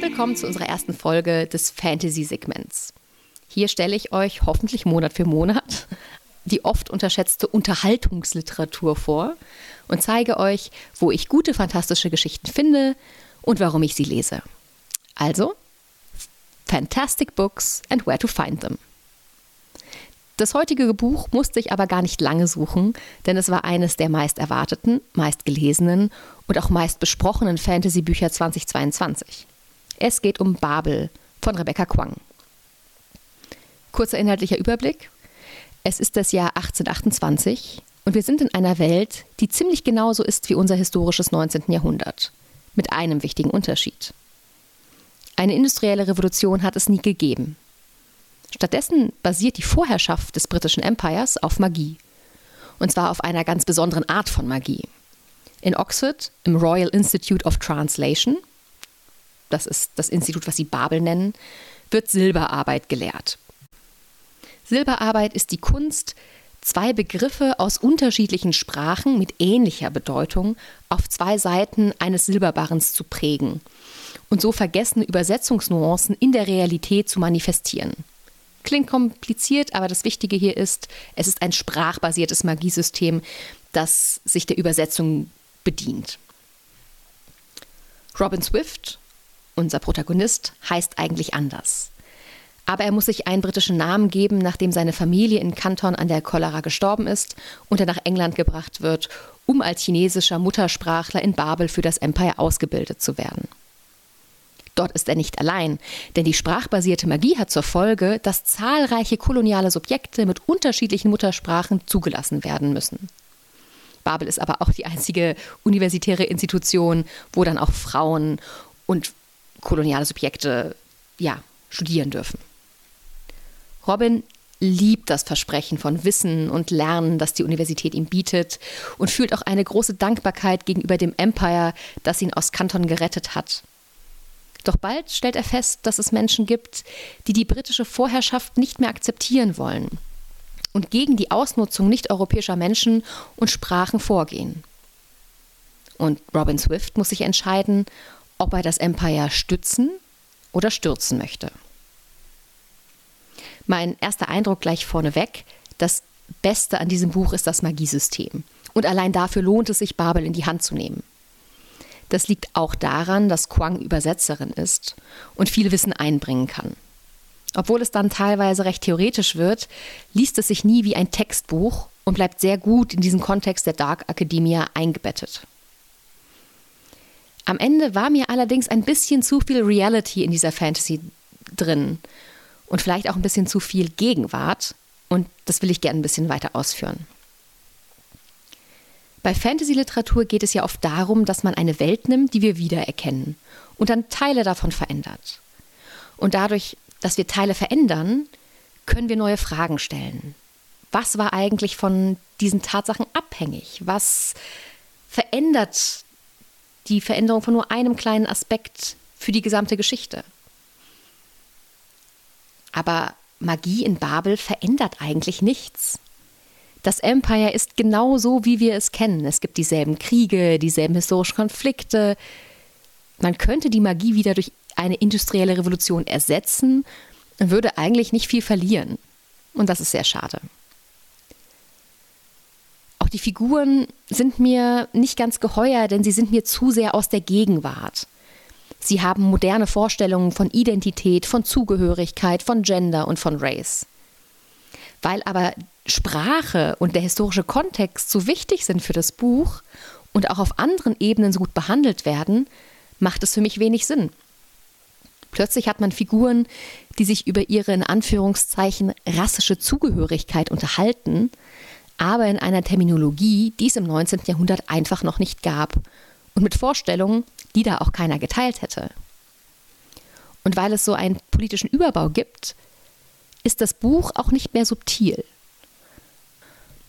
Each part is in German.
Willkommen zu unserer ersten Folge des Fantasy-Segments. Hier stelle ich euch hoffentlich Monat für Monat die oft unterschätzte Unterhaltungsliteratur vor und zeige euch, wo ich gute fantastische Geschichten finde und warum ich sie lese. Also, Fantastic Books and Where to Find Them. Das heutige Buch musste ich aber gar nicht lange suchen, denn es war eines der meist erwarteten, meist gelesenen und auch meist besprochenen Fantasy-Bücher 2022. Es geht um Babel von Rebecca Kwang. Kurzer inhaltlicher Überblick. Es ist das Jahr 1828 und wir sind in einer Welt, die ziemlich genauso ist wie unser historisches 19. Jahrhundert. Mit einem wichtigen Unterschied. Eine industrielle Revolution hat es nie gegeben. Stattdessen basiert die Vorherrschaft des britischen Empires auf Magie. Und zwar auf einer ganz besonderen Art von Magie. In Oxford, im Royal Institute of Translation, das ist das Institut, was sie Babel nennen, wird Silberarbeit gelehrt. Silberarbeit ist die Kunst, zwei Begriffe aus unterschiedlichen Sprachen mit ähnlicher Bedeutung auf zwei Seiten eines Silberbarrens zu prägen und so vergessene Übersetzungsnuancen in der Realität zu manifestieren. Klingt kompliziert, aber das Wichtige hier ist, es ist ein sprachbasiertes Magiesystem, das sich der Übersetzung bedient. Robin Swift, unser Protagonist, heißt eigentlich anders. Aber er muss sich einen britischen Namen geben, nachdem seine Familie in Kanton an der Cholera gestorben ist und er nach England gebracht wird, um als chinesischer Muttersprachler in Babel für das Empire ausgebildet zu werden. Dort ist er nicht allein, denn die sprachbasierte Magie hat zur Folge, dass zahlreiche koloniale Subjekte mit unterschiedlichen Muttersprachen zugelassen werden müssen. Babel ist aber auch die einzige universitäre Institution, wo dann auch Frauen und koloniale Subjekte ja, studieren dürfen. Robin liebt das Versprechen von Wissen und Lernen, das die Universität ihm bietet und fühlt auch eine große Dankbarkeit gegenüber dem Empire, das ihn aus Kanton gerettet hat. Doch bald stellt er fest, dass es Menschen gibt, die die britische Vorherrschaft nicht mehr akzeptieren wollen und gegen die Ausnutzung nicht-europäischer Menschen und Sprachen vorgehen. Und Robin Swift muss sich entscheiden, ob er das Empire stützen oder stürzen möchte. Mein erster Eindruck gleich vorneweg, das Beste an diesem Buch ist das Magiesystem. Und allein dafür lohnt es sich, Babel in die Hand zu nehmen. Das liegt auch daran, dass Quang Übersetzerin ist und viel Wissen einbringen kann. Obwohl es dann teilweise recht theoretisch wird, liest es sich nie wie ein Textbuch und bleibt sehr gut in diesen Kontext der Dark Academia eingebettet. Am Ende war mir allerdings ein bisschen zu viel Reality in dieser Fantasy drin und vielleicht auch ein bisschen zu viel Gegenwart. Und das will ich gerne ein bisschen weiter ausführen. Bei Fantasy-Literatur geht es ja oft darum, dass man eine Welt nimmt, die wir wiedererkennen und dann Teile davon verändert. Und dadurch, dass wir Teile verändern, können wir neue Fragen stellen. Was war eigentlich von diesen Tatsachen abhängig? Was verändert die Veränderung von nur einem kleinen Aspekt für die gesamte Geschichte? Aber Magie in Babel verändert eigentlich nichts. Das Empire ist genau so, wie wir es kennen. Es gibt dieselben Kriege, dieselben historischen Konflikte. Man könnte die Magie wieder durch eine industrielle Revolution ersetzen würde eigentlich nicht viel verlieren. Und das ist sehr schade. Auch die Figuren sind mir nicht ganz geheuer, denn sie sind mir zu sehr aus der Gegenwart. Sie haben moderne Vorstellungen von Identität, von Zugehörigkeit, von Gender und von Race. Weil aber Sprache und der historische Kontext so wichtig sind für das Buch und auch auf anderen Ebenen so gut behandelt werden, macht es für mich wenig Sinn. Plötzlich hat man Figuren, die sich über ihre in Anführungszeichen rassische Zugehörigkeit unterhalten, aber in einer Terminologie, die es im 19. Jahrhundert einfach noch nicht gab und mit Vorstellungen, die da auch keiner geteilt hätte. Und weil es so einen politischen Überbau gibt, ist das Buch auch nicht mehr subtil.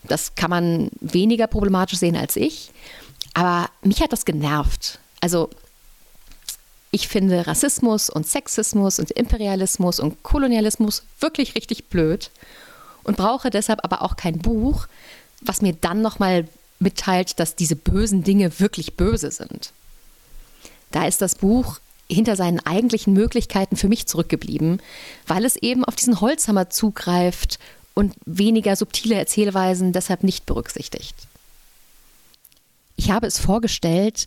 Das kann man weniger problematisch sehen als ich, aber mich hat das genervt. Also ich finde Rassismus und Sexismus und Imperialismus und Kolonialismus wirklich richtig blöd und brauche deshalb aber auch kein Buch, was mir dann nochmal mitteilt, dass diese bösen Dinge wirklich böse sind. da ist das Buch hinter seinen eigentlichen Möglichkeiten für mich zurückgeblieben, weil es eben auf diesen Holzhammer zugreift und weniger subtile Erzählweisen deshalb nicht berücksichtigt. Ich habe es vorgestellt,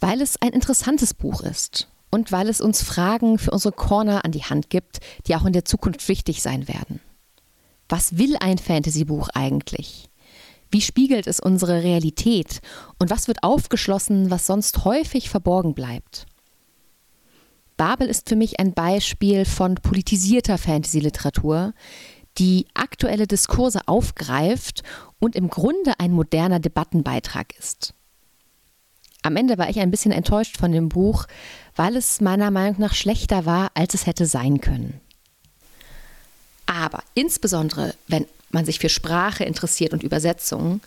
weil es ein interessantes Buch ist und weil es uns Fragen für unsere Corner an die Hand gibt, die auch in der Zukunft wichtig sein werden. Was will ein Fantasy-Buch eigentlich? Wie spiegelt es unsere Realität und was wird aufgeschlossen, was sonst häufig verborgen bleibt? Babel ist für mich ein Beispiel von politisierter Fantasy-Literatur, die aktuelle Diskurse aufgreift und im Grunde ein moderner Debattenbeitrag ist. Am Ende war ich ein bisschen enttäuscht von dem Buch, weil es meiner Meinung nach schlechter war, als es hätte sein können. Aber insbesondere, wenn man sich für Sprache interessiert und Übersetzung,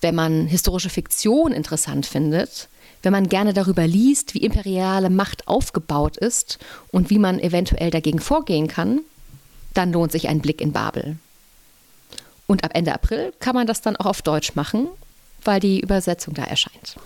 wenn man historische Fiktion interessant findet, wenn man gerne darüber liest, wie imperiale Macht aufgebaut ist und wie man eventuell dagegen vorgehen kann, dann lohnt sich ein Blick in Babel. Und ab Ende April kann man das dann auch auf Deutsch machen, weil die Übersetzung da erscheint.